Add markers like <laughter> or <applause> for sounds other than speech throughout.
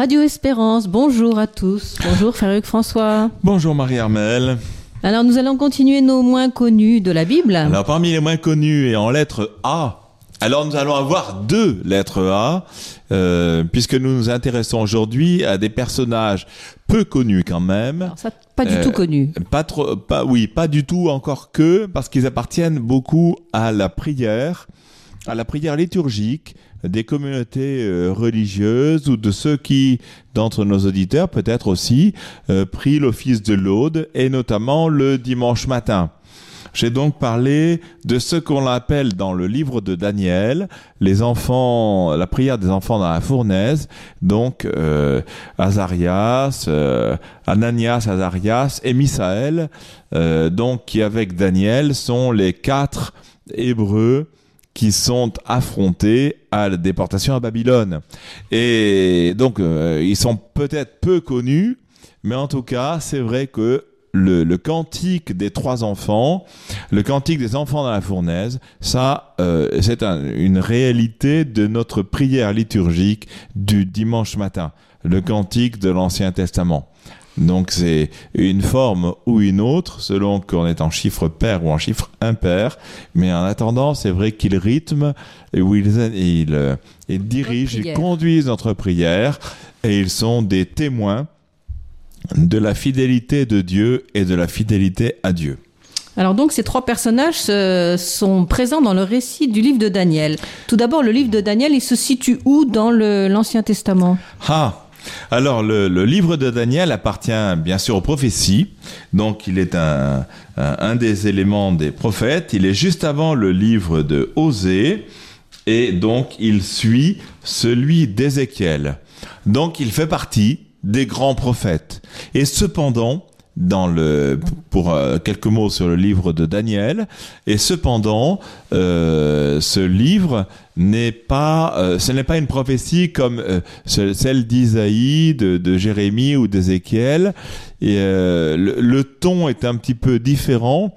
Radio Espérance, bonjour à tous. Bonjour Frère François. Bonjour Marie-Armelle. Alors nous allons continuer nos moins connus de la Bible. Alors parmi les moins connus et en lettre A, alors nous allons avoir deux lettres A, euh, puisque nous nous intéressons aujourd'hui à des personnages peu connus quand même. Alors, ça, pas du Euh, tout connus. Pas trop, pas oui, pas du tout encore que, parce qu'ils appartiennent beaucoup à la prière, à la prière liturgique des communautés euh, religieuses ou de ceux qui, d'entre nos auditeurs peut-être aussi, euh, prient l'office de l'aude et notamment le dimanche matin. J'ai donc parlé de ce qu'on appelle dans le livre de Daniel les enfants, la prière des enfants dans la fournaise, donc euh, Azarias, Ananias, Azarias et Misaël, euh, donc qui avec Daniel sont les quatre Hébreux qui sont affrontés à la déportation à Babylone. Et donc euh, ils sont peut-être peu connus, mais en tout cas c'est vrai que le, cantique des trois enfants, le cantique des enfants dans la fournaise, ça, euh, c'est un- une réalité de notre prière liturgique du dimanche matin, le cantique de l'Ancien Testament. Donc c'est une forme ou une autre, selon qu'on est en chiffre pair ou en chiffre impair, mais en attendant, c'est vrai qu'ils rythment et où ils, ils, euh, ils dirigent, ils conduisent notre prière et ils sont des témoins de la fidélité de Dieu et de la fidélité à Dieu. Alors donc ces trois personnages euh, sont présents dans le récit du livre de Daniel. Tout d'abord, le livre de Daniel, il se situe où dans l'Ancien Testament? Ah alors le, le livre de Daniel appartient bien sûr aux prophéties, donc il est un, un, un des éléments des prophètes, il est juste avant le livre de Osée, et donc il suit celui d'Ézéchiel. Donc il fait partie des grands prophètes. Et cependant, pour euh, quelques mots sur le livre de Daniel. Et cependant euh, ce livre n'est pas euh, ce n'est pas une prophétie comme ce- celle d'Isaïe de, Jérémie ou d'Ézéchiel. Et le ton est un petit peu différent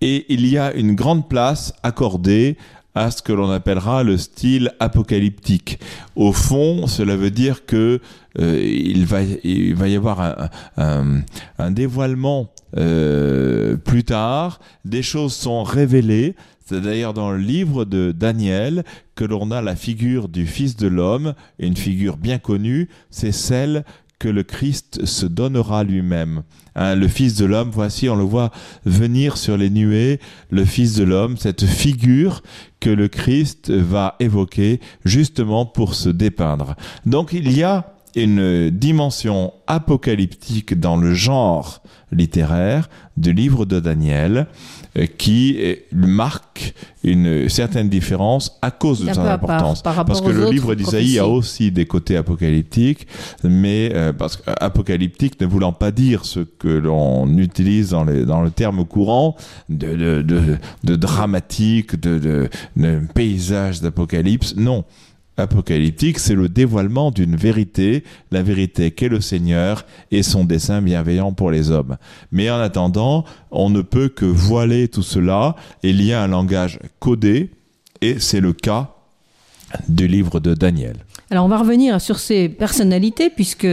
et il y a une grande place accordée à ce que l'on appellera le style apocalyptique. Au fond, cela veut dire que euh, il, va, il va y avoir un, un, un dévoilement euh, plus tard, des choses sont révélées. C'est d'ailleurs dans le livre de Daniel que l'on a la figure du Fils de l'homme, une figure bien connue, c'est celle le Christ se donnera lui-même. Hein, le Fils de l'homme, voici, on le voit venir sur les nuées, le Fils de l'homme, cette figure que le Christ va évoquer justement pour se dépeindre. Donc il y a une dimension apocalyptique dans le genre littéraire du livre de Daniel euh, qui euh, marque une certaine différence à cause de son importance. par Parce que le livre d'Isaïe a aussi des côtés apocalyptiques, mais euh, parce que apocalyptique ne voulant pas dire ce que l'on utilise dans, les, dans le terme courant de, de, de, de dramatique, de, de paysage d'apocalypse, non. Apocalyptique, c'est le dévoilement d'une vérité, la vérité qu'est le Seigneur et son dessein bienveillant pour les hommes. Mais en attendant, on ne peut que voiler tout cela. Il y a un langage codé, et c'est le cas du livre de Daniel. Alors on va revenir sur ces personnalités puisque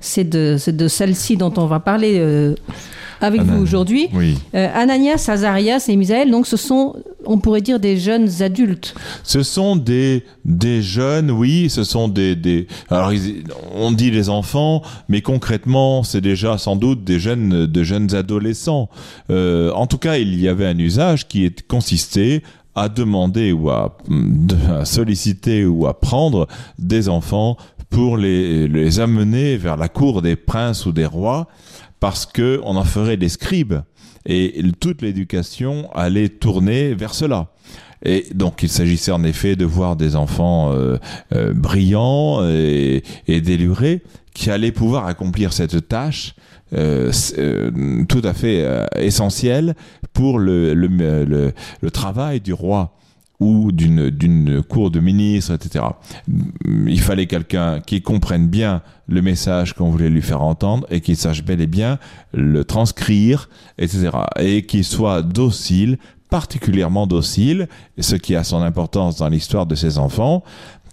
c'est de, celles-ci dont on va parler euh, avec vous aujourd'hui. Oui. Euh, Ananias, Azarias et Misaël, donc ce sont, on pourrait dire, des jeunes adultes. Ce sont des, des jeunes, oui, ce sont des, des alors ils- on dit les enfants, mais concrètement c'est déjà sans doute des jeunes, de jeunes adolescents. Euh, en tout cas, il y avait un usage qui est consisté à demander ou à, solliciter ou à prendre des enfants pour les, les amener vers la cour des princes ou des rois parce que on en ferait des scribes et toute l'éducation allait tourner vers cela. Et donc il s'agissait en effet de voir des enfants euh, euh, brillants et, et délurés qui allaient pouvoir accomplir cette tâche euh, euh, tout à fait euh, essentielle pour le, le, le, le travail du roi ou d'une cour de ministre, etc. Il fallait quelqu'un qui comprenne bien le message qu'on voulait lui faire entendre et qui sache bel et bien le transcrire, etc. Et qui soit docile, particulièrement docile, ce qui a son importance dans l'histoire de ces enfants,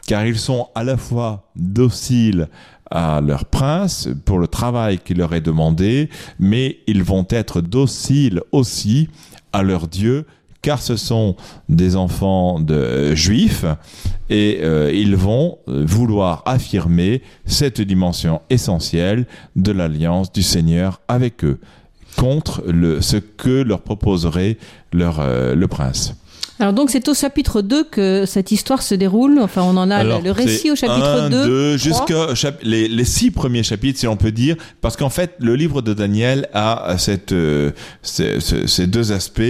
car ils sont à la fois dociles à leur prince pour le travail qui leur est demandé, mais ils vont être dociles aussi à leur Dieu car ce sont des enfants de euh, juifs et euh, ils vont vouloir affirmer cette dimension essentielle de l'alliance du Seigneur avec eux contre ce que leur proposerait leur, euh, le prince. Alors donc c'est au chapitre 2 que cette histoire se déroule. Enfin, on en a Alors, le, récit au chapitre un, 2. deux, trois. jusqu'à les, les six premiers chapitres, si on peut dire, parce qu'en fait, le livre de Daniel a cette, euh, ces, deux aspects,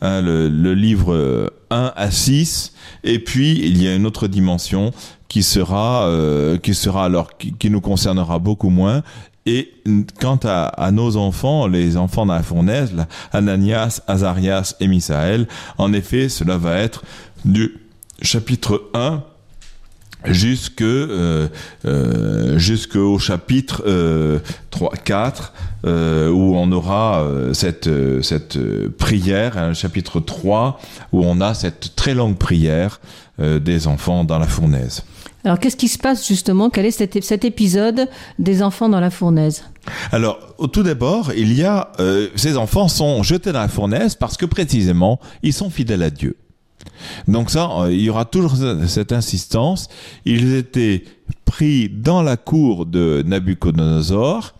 hein, le, le livre euh, 1 à 6, et puis il y a une autre dimension qui sera, euh, qui sera alors, qui, qui nous concernera beaucoup moins. Et quant à, nos enfants, les enfants dans la fournaise, Ananias, Azarias et Misaël, en effet, cela va être du chapitre 1 jusque euh, euh, jusqu'au chapitre euh, 3 4 euh, où on aura cette prière un chapitre 3 où on a cette très longue prière des enfants dans la fournaise. Alors qu'est-ce qui se passe justement? Quel est cet, cet épisode des enfants dans la fournaise? Alors, tout d'abord, il y a euh, ces enfants sont jetés dans la fournaise parce que précisément ils sont fidèles à Dieu. Donc ça, euh, il y aura toujours cette insistance. Ils étaient pris dans la cour de Nabucodonosor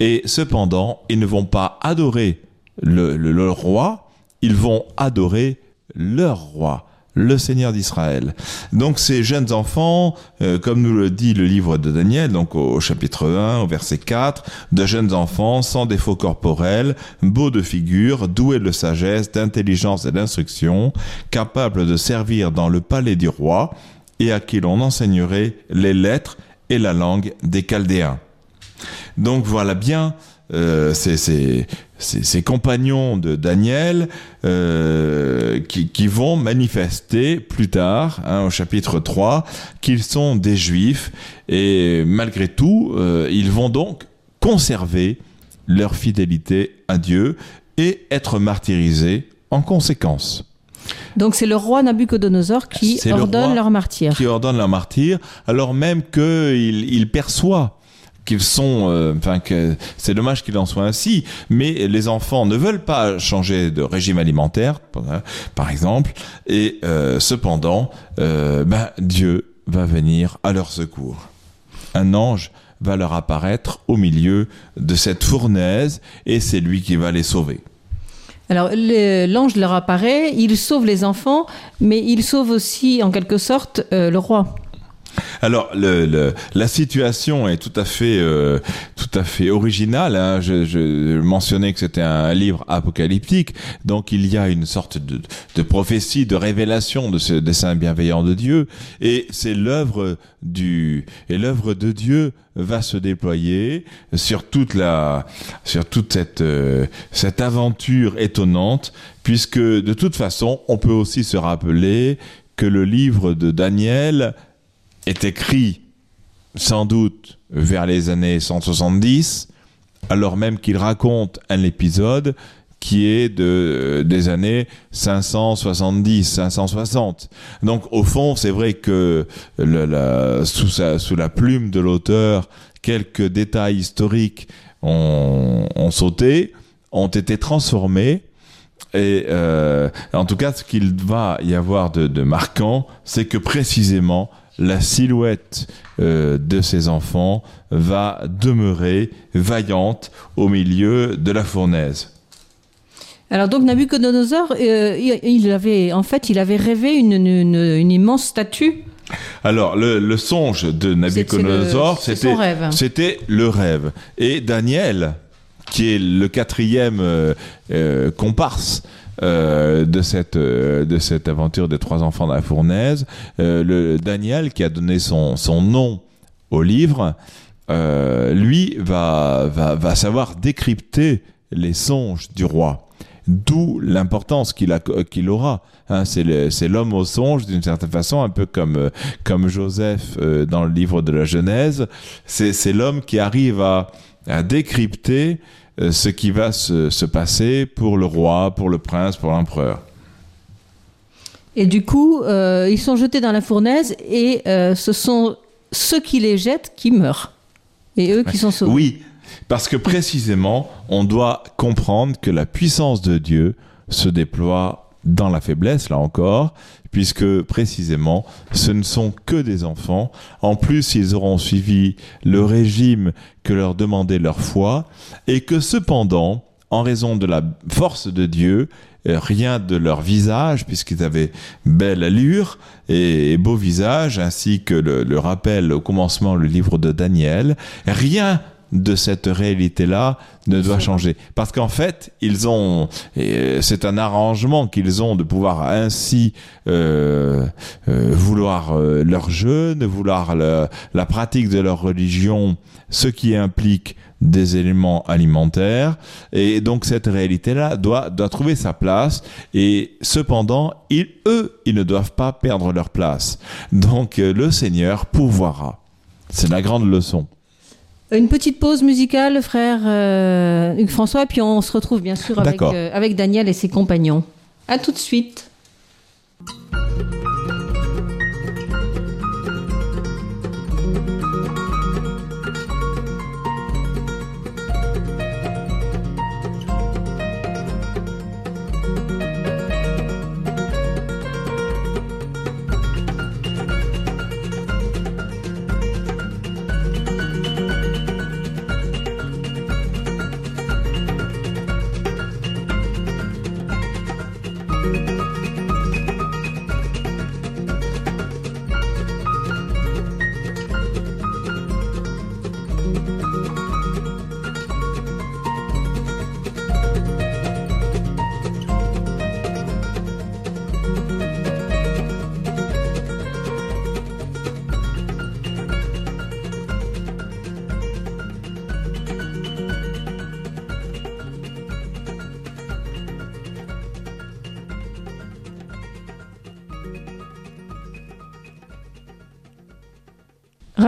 et cependant, ils ne vont pas adorer le roi, ils vont adorer leur roi, le Seigneur d'Israël. Donc ces jeunes enfants, euh, comme nous le dit le livre de Daniel, donc au chapitre 1, au verset 4, de jeunes enfants sans défaut corporel, beaux de figure, doués de sagesse, d'intelligence et d'instruction, capables de servir dans le palais du roi, et à qui l'on enseignerait les lettres et la langue des Chaldéens. Donc voilà bien euh, ces- ces compagnons de Daniel euh, qui, qui vont manifester plus tard, hein, au chapitre 3, qu'ils sont des juifs et malgré tout, euh, ils vont donc conserver leur fidélité à Dieu et être martyrisés en conséquence. Donc c'est le roi Nabucodonosor qui le ordonne roi leur martyr. qui ordonne leur martyr, alors même qu'il il perçoit qu'ils sont, euh, enfin que c'est dommage qu'il en soit ainsi, mais les enfants ne veulent pas changer de régime alimentaire, par- exemple, et euh, cependant, ben, Dieu va venir à leur secours. Un ange va leur apparaître au milieu de cette fournaise, et c'est lui qui va les sauver. Alors l'ange leur apparaît, il sauve les enfants, mais il sauve aussi en quelque sorte le roi. Alors, le, le- la situation est tout à fait, euh, tout à fait originale. hein. Je, je mentionnais que c'était un livre apocalyptique, donc il y a une sorte de, de prophétie, de révélation de ce dessein bienveillant de Dieu, et c'est l'œuvre du et l'œuvre de Dieu va se déployer sur toute la, sur toute cette euh, cette aventure étonnante, puisque de toute façon, on peut aussi se rappeler que le livre de Daniel est écrit sans doute vers les années 170, alors même qu'il raconte un épisode qui est de, des années 570, 560. Donc au fond, c'est vrai que sous, la plume de l'auteur, quelques détails historiques ont, ont sauté, ont été transformés. Et euh, en tout cas, ce qu'il va y avoir de, de marquant, c'est que précisément la silhouette euh, de ces enfants va demeurer vaillante au milieu de la fournaise. Alors donc Nabucodonosor, euh, il avait en fait il avait rêvé une, une- une immense statue. Alors, le, le songe de Nabucodonosor, c'était le rêve. Et Daniel, qui est le quatrième euh, comparse euh, de cette euh, de cette aventure des trois enfants de la fournaise, euh, le Daniel qui a donné son son nom au livre, euh, lui va, va va savoir décrypter les songes du roi. D'où l'importance qu'il qu'il aura. Hein, c'est l'homme au songe d'une certaine façon, un peu comme euh, comme Joseph euh, dans le livre de la Genèse. C'est l'homme qui arrive à à décrypter ce qui va se, se passer pour le roi, pour le prince, pour l'empereur. Et du coup, euh, ils sont jetés dans la fournaise et euh, ce sont ceux qui les jettent qui meurent. Et eux qui sont sauvés. Oui, parce que précisément, on doit comprendre que la puissance de Dieu se déploie dans la faiblesse, là encore, puisque précisément, ce ne sont que des enfants. En plus, ils auront suivi le régime que leur demandait leur foi, et que cependant, en raison de la force de Dieu, euh, rien de leur visage, puisqu'ils avaient belle allure et, beau visage, ainsi que le, le rappelle au commencement le livre de Daniel, rien de cette réalité-là ne doit changer. Parce qu'en fait, ils ont, euh, c'est un arrangement qu'ils ont de pouvoir ainsi euh, euh, vouloir leur jeûne, vouloir le- la pratique de leur religion, ce qui implique des éléments alimentaires. Et donc cette réalité-là doit, doit trouver sa place. Et cependant, ils, eux, ils ne doivent pas perdre leur place. Donc le Seigneur pourvoira. C'est la grande leçon. Une petite pause musicale, frère euh, Hugues François, et puis on se retrouve bien sûr avec, euh, avec Daniel et ses compagnons. À tout de suite.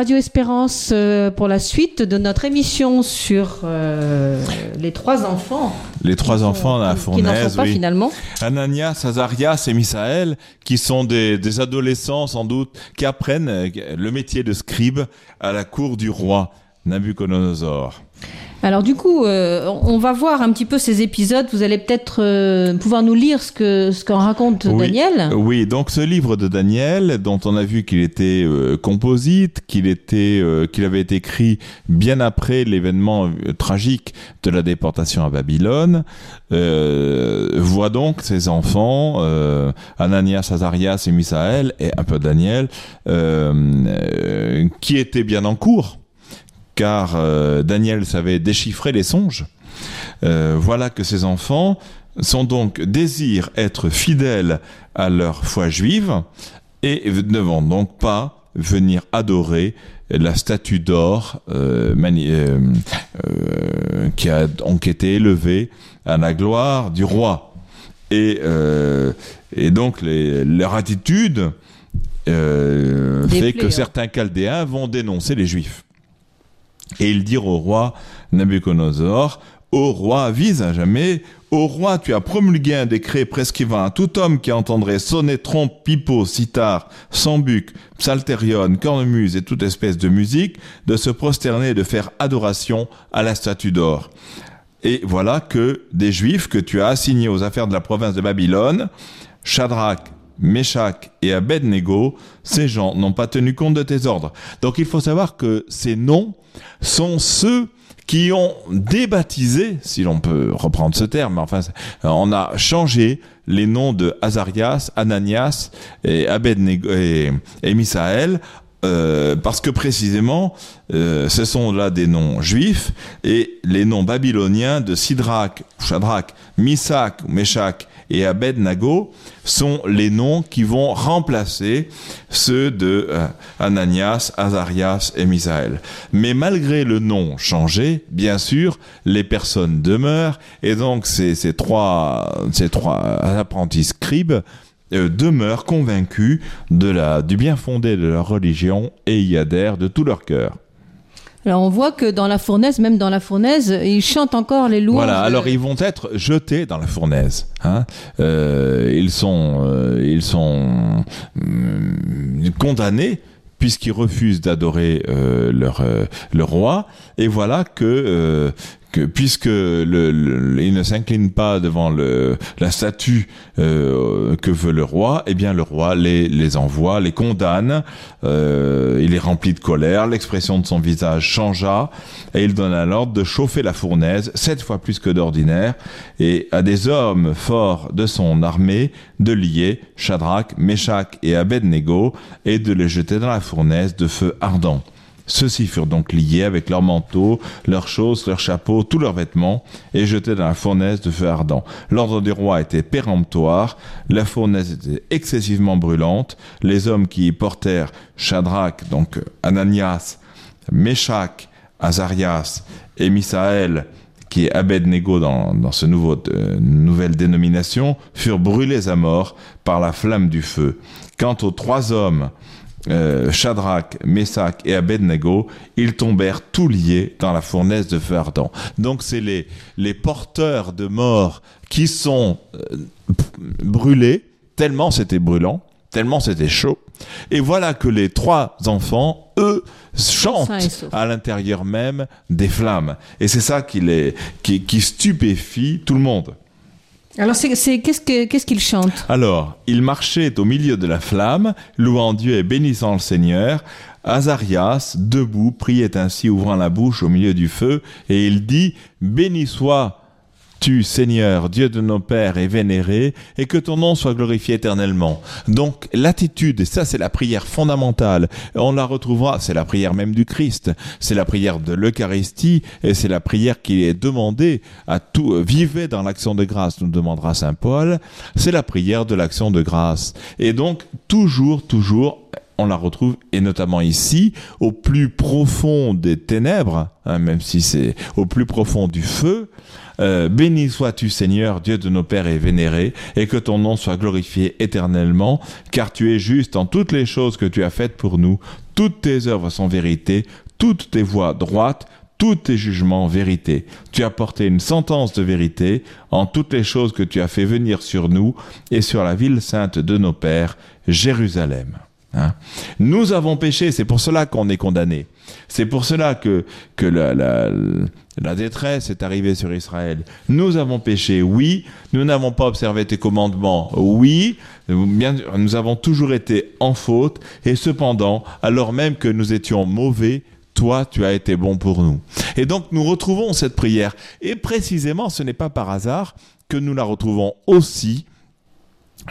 Radio Espérance euh, pour la suite de notre émission sur euh, les trois enfants. Les trois qui enfants de la Qui n'en fournaise, sont pas oui. finalement. Ananias, Azarias et Misaël, qui sont des, des adolescents sans doute, qui apprennent euh, le métier de scribe à la cour du roi Nabucodonosor. Alors du coup, euh, on va voir un petit peu ces épisodes. Vous allez peut-être euh, pouvoir nous lire ce que ce qu'en raconte Oui. Daniel. Oui, donc ce livre de Daniel, dont on a vu qu'il était euh, composite, qu'il était, euh, qu'il avait été écrit bien après l'événement euh, tragique de la déportation à Babylone, euh, voit donc ses enfants, euh, Ananias, Azarias et Misaël, et un peu Daniel, qui étaient bien en cours, car euh, Daniel savait déchiffrer les songes. Euh, voilà que ces enfants sont donc désirent être fidèles à leur foi juive et ne vont donc pas venir adorer la statue d'or euh, qui a donc été élevée à la gloire du roi. Et, et donc les- leur attitude fait que certains Chaldéens vont dénoncer les Juifs. Et ils dirent au roi Nabucodonosor, Ô roi, vise à jamais, ô roi, tu as promulgué un décret prescrivant à tout homme qui entendrait sonner trompe, pipeau, sitar, sambuc, psalterion, cornemuse et toute espèce de musique, de se prosterner et de faire adoration à la statue d'or. Et voilà que des Juifs que tu as assignés aux affaires de la province de Babylone, Shadrach, Meshach et Abednego, ces gens n'ont pas tenu compte de tes ordres. Donc il faut savoir que ces noms sont ceux qui ont débaptisé, si l'on peut reprendre ce terme, enfin, on a changé les noms de Azarias, Ananias et Abednego et, et Misaël euh, parce que précisément, euh, ce sont là des noms juifs et les noms babyloniens de Sidrak, Shadrach, Misak, Meshach et Abednago sont les noms qui vont remplacer ceux de euh, Ananias, Azarias et Misaël. Mais malgré le nom changé, bien sûr, les personnes demeurent et donc ces trois, ces trois apprentis scribes euh, demeurent convaincus de la, du bien fondé de leur religion et y adhèrent de tout leur cœur. Alors on voit que dans la fournaise, même dans la fournaise, ils chantent encore les louanges. Voilà, alors ils vont être jetés dans la fournaise. Hein. Euh, ils sont, euh, ils sont hum, condamnés puisqu'ils refusent d'adorer euh, leur, euh, le roi. Et voilà que euh, que puisque le, il ne s'incline pas devant la statue euh, que veut le roi, eh bien le roi les, envoie, les condamne. Euh, il est rempli de colère. L'expression de son visage changea et il donne l'ordre de chauffer la fournaise sept fois plus que d'ordinaire et à des hommes forts de son armée de lier Shadrach, Meshach et Abednego et de les jeter dans la fournaise de feu ardent. Ceux-ci furent donc liés avec leurs manteaux, leurs choses, leurs chapeaux, tous leurs vêtements, et jetés dans la fournaise de feu ardent. L'ordre du roi était péremptoire, la fournaise était excessivement brûlante, les hommes qui y portèrent Shadrach, donc Ananias, Meshach, Azarias et Misaël, qui est Abednego dans, dans ce nouveau, euh, nouvelle dénomination, furent brûlés à mort par la flamme du feu. Quant aux trois hommes, euh, Shadrach, Meshach et Abednego, ils tombèrent tous liés dans la fournaise de feu ardent. Donc c'est les, les porteurs de mort qui sont euh, brûlés, tellement c'était brûlant, tellement c'était chaud. Et voilà que les trois enfants, eux, chantent à l'intérieur même des flammes. Et c'est ça qui, les, qui, qui stupéfie tout le monde. Alors, c'est, qu'est-ce, que, qu'est-ce qu'il chante? Alors, il marchait au milieu de la flamme, louant Dieu et bénissant le Seigneur. Azarias, debout, priait ainsi, ouvrant la bouche au milieu du feu, et il dit, Béni soit tu, Seigneur, Dieu de nos pères, est vénéré, et que ton nom soit glorifié éternellement. Donc, l'attitude, ça c'est la prière fondamentale, on la retrouvera, c'est la prière même du Christ, c'est la prière de l'Eucharistie, et c'est la prière qui est demandée à tout, vivez dans l'action de grâce, nous demandera Saint Paul, c'est la prière de l'action de grâce. Et donc, toujours, toujours, on la retrouve, et notamment ici, au plus profond des ténèbres, hein, même si c'est au plus profond du feu, euh, béni sois-tu Seigneur, Dieu de nos pères et vénéré, et que ton nom soit glorifié éternellement, car tu es juste en toutes les choses que tu as faites pour nous. Toutes tes œuvres sont vérité, toutes tes voies droites, tous tes jugements vérité. Tu as porté une sentence de vérité en toutes les choses que tu as fait venir sur nous et sur la ville sainte de nos pères, Jérusalem. Hein nous avons péché, c'est pour cela qu'on est condamné. C'est pour cela que, que la, la, la, détresse est arrivée sur Israël. Nous avons péché, oui. Nous n'avons pas observé tes commandements, oui. Bien, nous avons toujours été en faute. Et cependant, alors même que nous étions mauvais, toi, tu as été bon pour nous. Et donc, nous retrouvons cette prière. Et précisément, ce n'est pas par hasard que nous la retrouvons aussi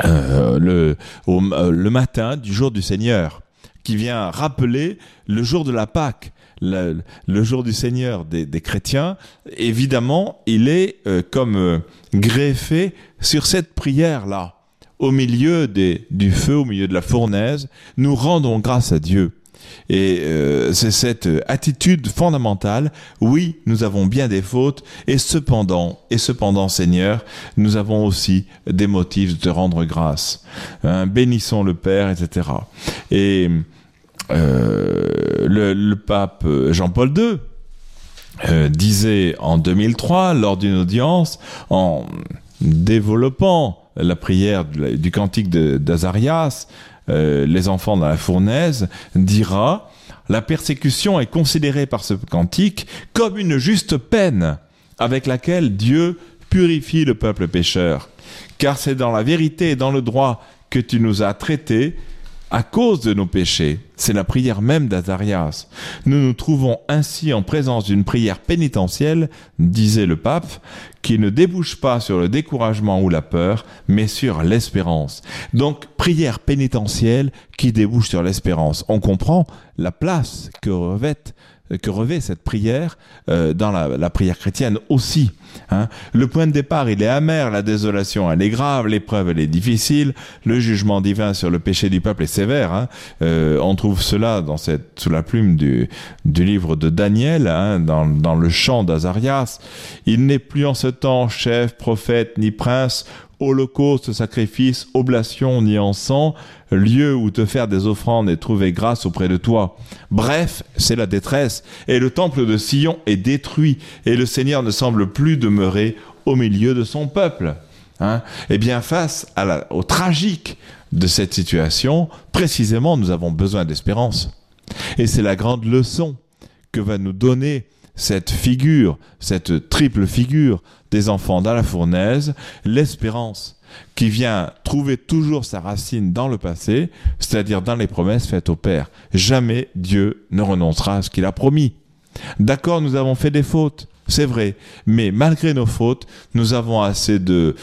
euh, le, au, euh, le matin du jour du Seigneur, qui vient rappeler le jour de la Pâque. Le, le jour du Seigneur des, des, chrétiens, évidemment, il est euh, comme euh, greffé sur cette prière-là. Au milieu des, du feu, au milieu de la fournaise, nous rendons grâce à Dieu. Et euh, c'est cette attitude fondamentale. Oui, nous avons bien des fautes, et cependant, et cependant, Seigneur, nous avons aussi des motifs de rendre grâce. Hein, bénissons le Père, etc. Et euh, le, pape Jean-Paul II euh, disait en 2003, lors d'une audience, en développant la prière du cantique d'Azarias, euh, les enfants dans la fournaise, dira La persécution est considérée par ce cantique comme une juste peine avec laquelle Dieu purifie le peuple pécheur. Car c'est dans la vérité et dans le droit que tu nous as traités à cause de nos péchés. C'est la prière même d'Azarias. Nous nous trouvons ainsi en présence d'une prière pénitentielle, disait le pape, qui ne débouche pas sur le découragement ou la peur, mais sur l'espérance. Donc, prière pénitentielle qui débouche sur l'espérance. On comprend la place que revêt que revêt cette prière euh, dans la, la, prière chrétienne aussi. Hein. Le point de départ, il est amer, la désolation, elle est grave, l'épreuve, elle est difficile, le jugement divin sur le péché du peuple est sévère. Hein. Euh, on trouve cela dans cette, sous la plume du, du livre de Daniel, hein, dans, dans le chant d'Azarias. Il n'est plus en ce temps chef, prophète, ni prince, holocauste, sacrifice, oblation ni encens, lieu où te faire des offrandes et trouver grâce auprès de toi. Bref, c'est la détresse, et le temple de Sion est détruit, et le Seigneur ne semble plus demeurer au milieu de son peuple. Hein eh bien, face au tragique de cette situation, précisément, nous avons besoin d'espérance. Et c'est la grande leçon que va nous donner cette figure, cette triple figure des enfants dans la fournaise, l'espérance qui vient trouver toujours sa racine dans le passé, c'est-à-dire dans les promesses faites au Père. Jamais Dieu ne renoncera à ce qu'il a promis. D'accord, nous avons fait des fautes, c'est vrai, mais malgré nos fautes, nous avons assez de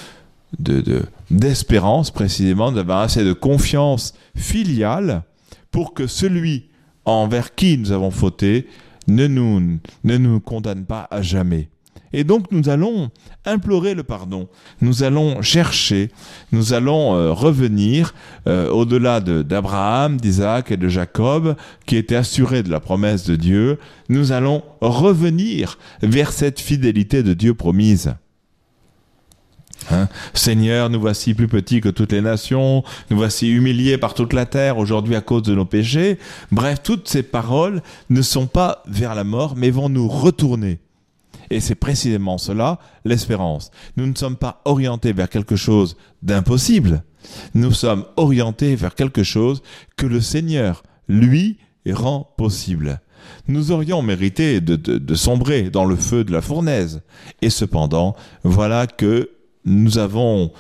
d'espérance précisément, nous avons assez de confiance filiale pour que celui envers qui nous avons fauté ne nous, ne nous condamne pas à jamais. Et donc nous allons implorer le pardon, nous allons chercher, nous allons euh, revenir euh, au-delà d'Abraham, d'Isaac et de Jacob, qui étaient assurés de la promesse de Dieu, nous allons revenir vers cette fidélité de Dieu promise. Hein? Seigneur, nous voici plus petits que toutes les nations, nous voici humiliés par toute la terre aujourd'hui à cause de nos péchés. Bref, toutes ces paroles ne sont pas vers la mort, mais vont nous retourner et c'est précisément cela, l'espérance. Nous ne sommes pas orientés vers quelque chose d'impossible. Nous sommes orientés vers quelque chose que le Seigneur, lui, rend possible. Nous aurions mérité de, de, sombrer dans le feu de la fournaise. Et cependant, voilà que nous avons,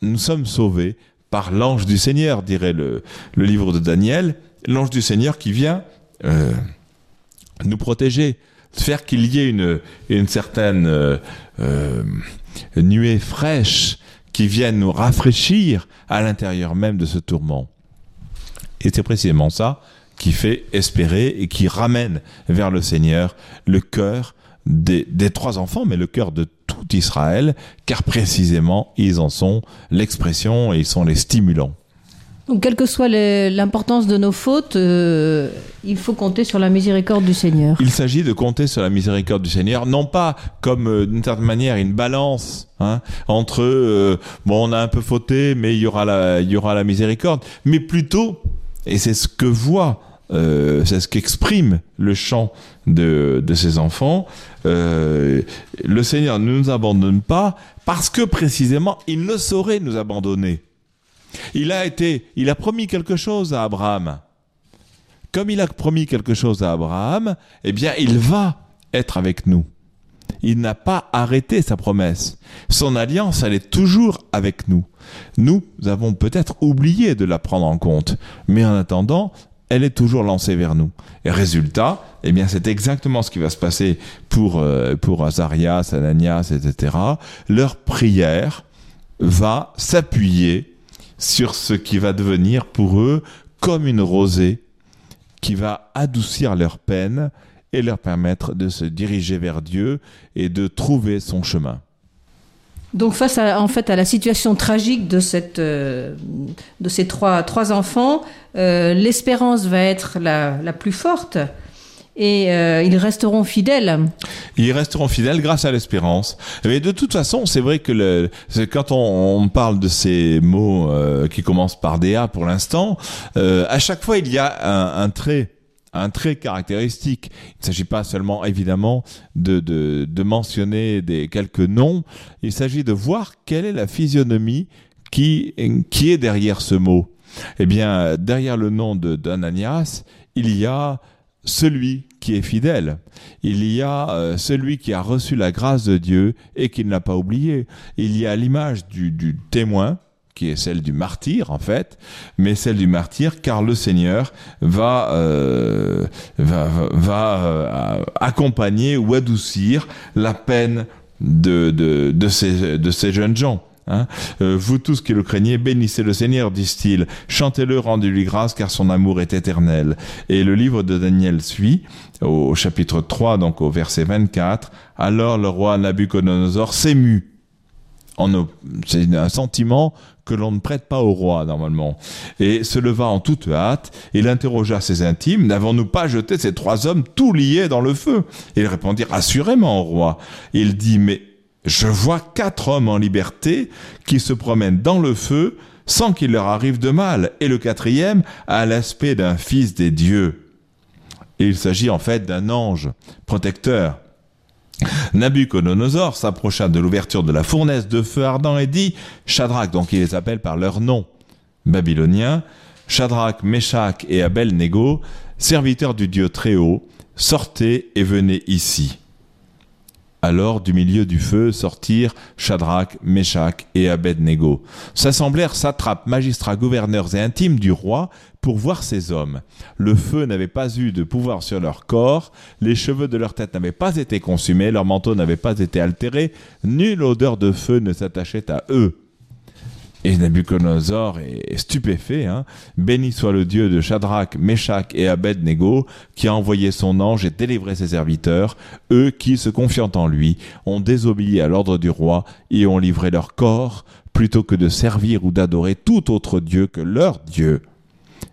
nous sommes sauvés par l'ange du Seigneur, dirait le, le livre de Daniel, l'ange du Seigneur qui vient euh, nous protéger, faire qu'il y ait une, une certaine euh, euh, nuée fraîche qui vienne nous rafraîchir à l'intérieur même de ce tourment. Et c'est précisément ça qui fait espérer et qui ramène vers le Seigneur le cœur des, des trois enfants, mais le cœur de Israël, car précisément ils en sont l'expression et ils sont les stimulants. Donc, quelle que soit l'importance de nos fautes, euh, il faut compter sur la miséricorde du Seigneur. Il s'agit de compter sur la miséricorde du Seigneur, non pas comme euh, d'une certaine manière une balance hein, entre euh, bon, on a un peu fauté, mais il y aura la, il y aura la miséricorde, mais plutôt, et c'est ce que voit, c'est ce qu'exprime le chant de, de ses enfants. Le Seigneur ne nous abandonne pas parce que précisément il ne saurait nous abandonner. Il a été, il a promis quelque chose à Abraham. Comme il a promis quelque chose à Abraham, eh bien, il va être avec nous. Il n'a pas arrêté sa promesse. Son alliance, elle est toujours avec nous. Nous avons peut-être oublié de la prendre en compte, mais en attendant, elle est toujours lancée vers nous. Et résultat, eh bien, c'est exactement ce qui va se passer pour, euh, pour Azarias, Ananias, etc. Leur prière va s'appuyer sur ce qui va devenir pour eux comme une rosée qui va adoucir leur peine et leur permettre de se diriger vers Dieu et de trouver son chemin. Donc face à, en fait à la situation tragique de, cette, euh, de ces trois, trois enfants, euh, l'espérance va être la, la plus forte et euh, ils resteront fidèles. Ils resteront fidèles grâce à l'espérance. Mais de toute façon, c'est vrai que le, quand on, on, parle de ces mots euh, qui commencent par DA pour l'instant, euh, à chaque fois il y a un, un trait un trait caractéristique. Il ne s'agit pas seulement, évidemment, de, de, de mentionner des, quelques noms, il s'agit de voir quelle est la physionomie qui, qui est derrière ce mot. Eh bien, derrière le nom d'Ananias, il y a celui qui est fidèle. Il y a euh, celui qui a reçu la grâce de Dieu et qui ne l'a pas oublié. Il y a l'image du, du, témoin qui est celle du martyr en fait, mais celle du martyr car le Seigneur va euh, va, va euh, accompagner ou adoucir la peine de de, de ces de ces jeunes gens. Hein euh, vous tous qui le craignez, bénissez le Seigneur, disent-ils. Chantez-le, rendez-lui grâce, car son amour est éternel. Et le livre de Daniel suit, au, chapitre 3, donc au verset 24. Alors le roi Nabucodonosor s'émut. C'est un sentiment que l'on ne prête pas au roi normalement. Et se leva en toute hâte, il interrogea ses intimes, n'avons-nous pas jeté ces trois hommes tout liés dans le feu? Ils répondirent assurément au roi. Il dit, mais je vois quatre hommes en liberté qui se promènent dans le feu sans qu'il leur arrive de mal, et le quatrième a l'aspect d'un fils des dieux. Et il s'agit en fait d'un ange protecteur. Nabucodonosor s'approcha de l'ouverture de la fournaise de feu ardent et dit Shadrach, donc il les appelle par leur nom babylonien, Shadrach, Meshach et Abel-Nego, serviteurs du Dieu très haut, sortez et venez ici. Alors du milieu du feu sortirent Shadrach, Meshach et Abednego. S'assemblèrent satrapes, magistrats, gouverneurs et intimes du roi pour voir ces hommes. Le feu n'avait pas eu de pouvoir sur leur corps, les cheveux de leur tête n'avaient pas été consumés, leur manteau n'avait pas été altéré, nulle odeur de feu ne s'attachait à eux. Et Nabucodonosor est stupéfait. Hein. Béni soit le Dieu de Shadrach, Meshach et Abednego, qui a envoyé son ange et délivré ses serviteurs, eux qui, se confiant en lui, ont désobéi à l'ordre du roi et ont livré leur corps, plutôt que de servir ou d'adorer tout autre Dieu que leur Dieu.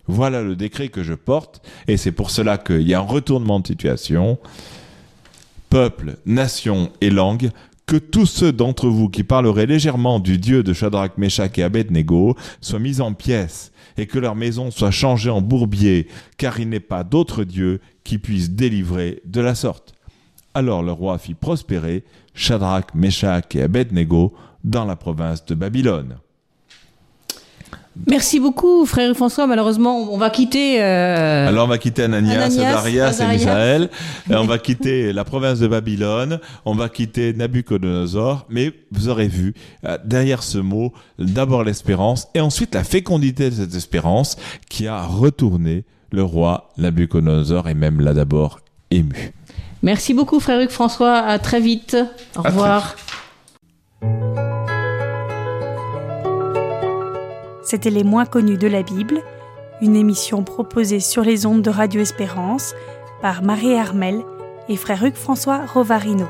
Voilà le décret que je porte, et c'est pour cela qu'il y a un retournement de situation. Peuple, nation et langue que tous ceux d'entre vous qui parleraient légèrement du Dieu de Shadrach, Meshach et Abednego soient mis en pièces et que leur maison soit changée en bourbier, car il n'est pas d'autre Dieu qui puisse délivrer de la sorte. Alors le roi fit prospérer Shadrach, Meshach et Abednego dans la province de Babylone. Merci beaucoup, frère François. Malheureusement, on va quitter. Euh... Alors, on va quitter Ananias, Ananias et Misaël. On va <laughs> quitter la province de Babylone. On va quitter Nabucodonosor. Mais vous aurez vu, euh, derrière ce mot, d'abord l'espérance et ensuite la fécondité de cette espérance qui a retourné le roi Nabucodonosor et même l'a d'abord ému. Merci beaucoup, frère François. À très vite. Au revoir. C'était Les moins connus de la Bible, une émission proposée sur les ondes de Radio Espérance par Marie Armel et frère Hugues François Rovarino.